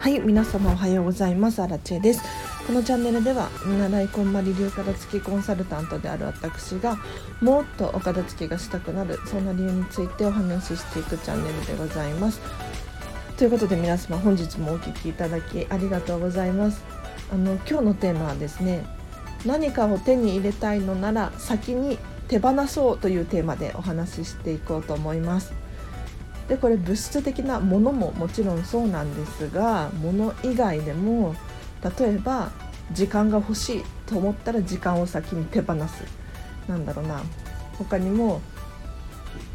はい皆様おはようございます。アラチェです。このチャンネルでは見習いこんまり流片付きコンサルタントである私がもっとお片付けがしたくなるそんな理由についてお話ししていくチャンネルでございます。ということで皆様本日もお聴きいただきありがとうございます。あの今日のテーマはですね何かを手に入れたいのなら先に手放そうというテーマでお話ししていこうと思います。でこれ物質的なものももちろんそうなんですがもの以外でも例えば時間が欲しいと思ったら時間を先に手放す。なんだろうな。他にも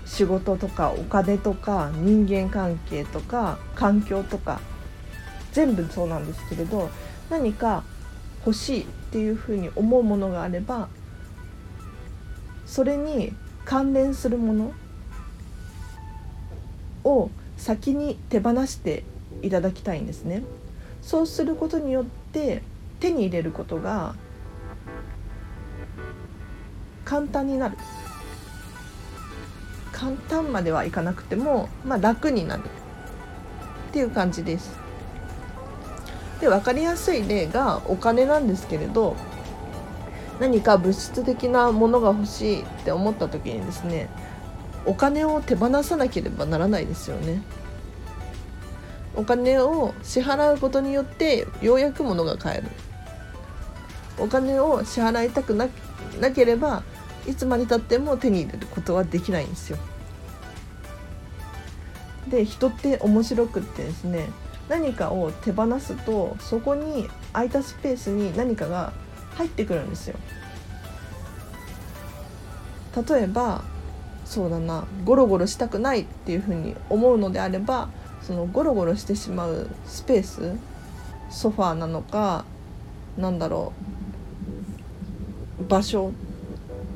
仕事とかお金とか人間関係とか環境とか全部そうなんですけれど何か欲しいっていうふうに思うものがあればそれに関連するものを先に手放していただきたいんですね。そうすることによって手に入れることが簡単になる簡単まではいかなくても、まあ、楽になるっていう感じです。で分かりやすい例がお金なんですけれど何か物質的なものが欲しいって思った時にですねお金を手放さなければならないですよね。お金を支払うことによってようやく物が買えるお金を支払いたくななければいつまでたっても手に入れることはできないんですよ。で人って面白くってですね何かを手放すとそこに空いたスペースに何かが入ってくるんですよ。例えばそうだなゴロゴロしたくないっていうふうに思うのであればそのゴロゴロしてしまうスペースソファーなのかなんだろう場所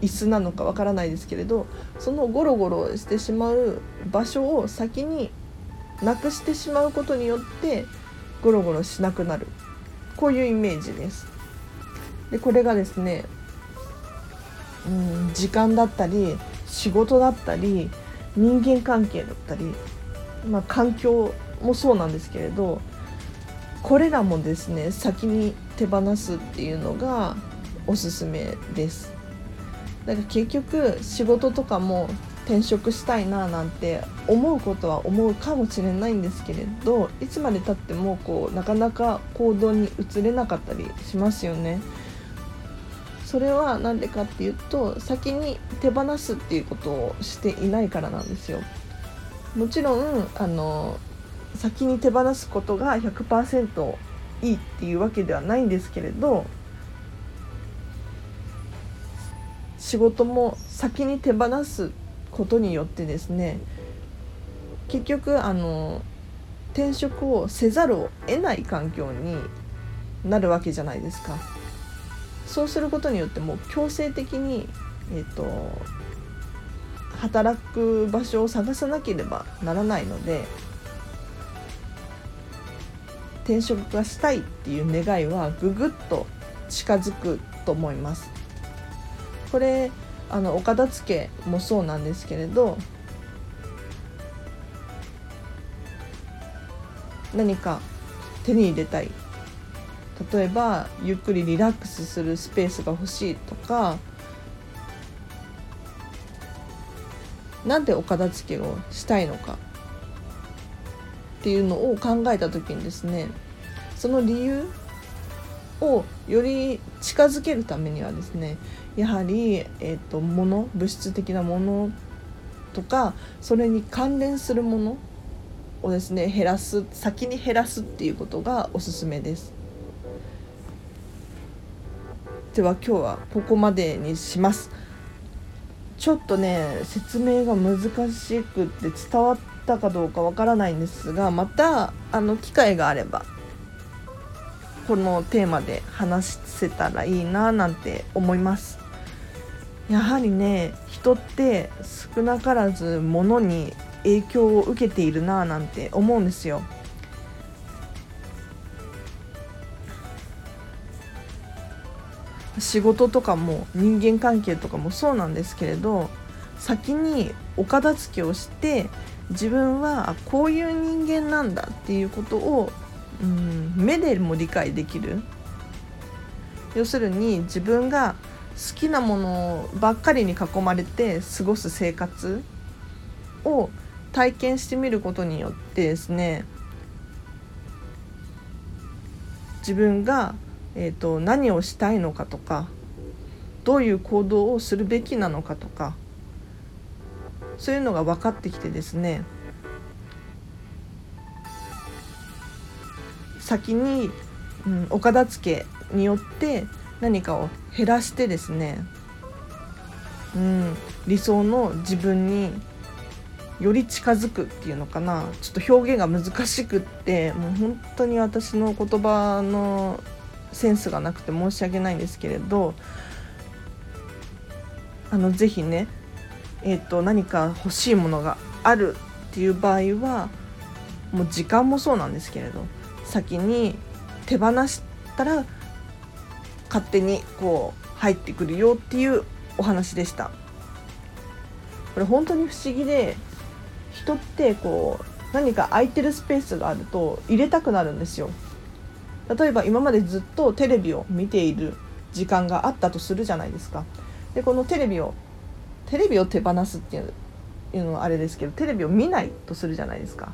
椅子なのかわからないですけれどそのゴロゴロしてしまう場所を先になくしてしまうことによってゴロゴロしなくなるこういうイメージです。でこれがですねうん時間だったり仕事だったり人間関係だったり、まあ、環境もそうなんですけれどこれらもですね先に手放すっていうのがおすすめです。だから結局仕事とかも転職したいななんて思うことは思うかもしれないんですけれどいつまでたってもこうなかなか行動に移れなかったりしますよね。それは何でかっていうと先に手放すっていうことをしていないからなんですよ。もちろんあの先に手放すことが100%いいっていうわけではないんですけれど仕事も先に手放すことによってですね結局あの転職をせざるを得ない環境になるわけじゃないですか。そうすることによってもう強制的に、えーと、働く場所を探さなければならないので転職がしたいっていう願いはぐぐっと近づくと思います。これあのお片付けもそうなんですけれど何か手に入れたい例えばゆっくりリラックスするスペースが欲しいとかなんでお片付けをしたいのかっていうのを考えた時にですねその理由をより近づけるためにはですねやはり、えーと、物物質的なものとかそれに関連するものをですね減らす先に減らすっていうことがおすすめです。では今日はここまでにします。ちょっとね説明が難しくって伝わったかどうかわからないんですがまたあの機会があればこのテーマで話せたらいいななんて思います。やはりね人って少なからず物に影響を受けているななんて思うんですよ。仕事とかも人間関係とかもそうなんですけれど先にお片付けをして自分はこういう人間なんだっていうことを、うん、目でも理解できる。要するに自分が好きなものばっかりに囲まれて過ごす生活を体験してみることによってですね自分が、えーと、何をしたいのかとかどういう行動をするべきなのかとかそういうのが分かってきてですね先に、うん、お片付けによって何かを減らしてですね、うん、理想の自分により近づくっていうのかな。ちょっと表現が難しくってもう本当に私の言葉のセンスがなくて申し訳ないんですけれどあのぜひねえーと、何か欲しいものがあるっていう場合はもう時間もそうなんですけれど先に手放したら勝手にこう入ってくるよっていうお話でした。これ本当に不思議で人ってこう何か空いてるスペースがあると入れたくなるんですよ。例えば今までずっとテレビを見ている時間があったとするじゃないですか。でこのテレビをテレビを手放すっていうのはあれですけどテレビを見ないとするじゃないですか。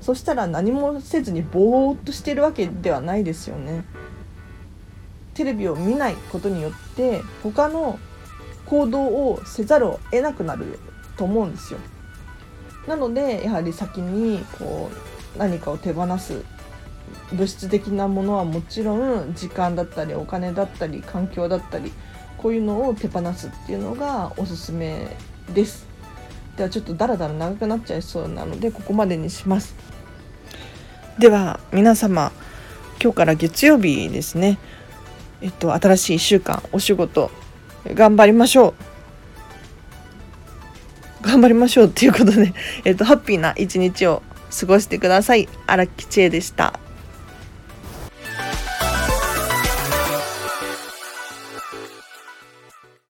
そしたら何もせずにぼーっとしてるわけではないですよね。テレビを見ないことによって他の行動をせざるを得なくなると思うんですよ。なのでやはり先にこう何かを手放す物質的なものはもちろん時間だったりお金だったり環境だったりこういうのを手放すっていうのがおすすめです。ではちょっとダラダラ長くなっちゃいそうなのでここまでにします。では皆様今日から月曜日ですね。えっと新しい1週間お仕事頑張りましょう。頑張りましょうっていうことで、えっと、ハッピーな一日を過ごしてください。荒木千恵でした。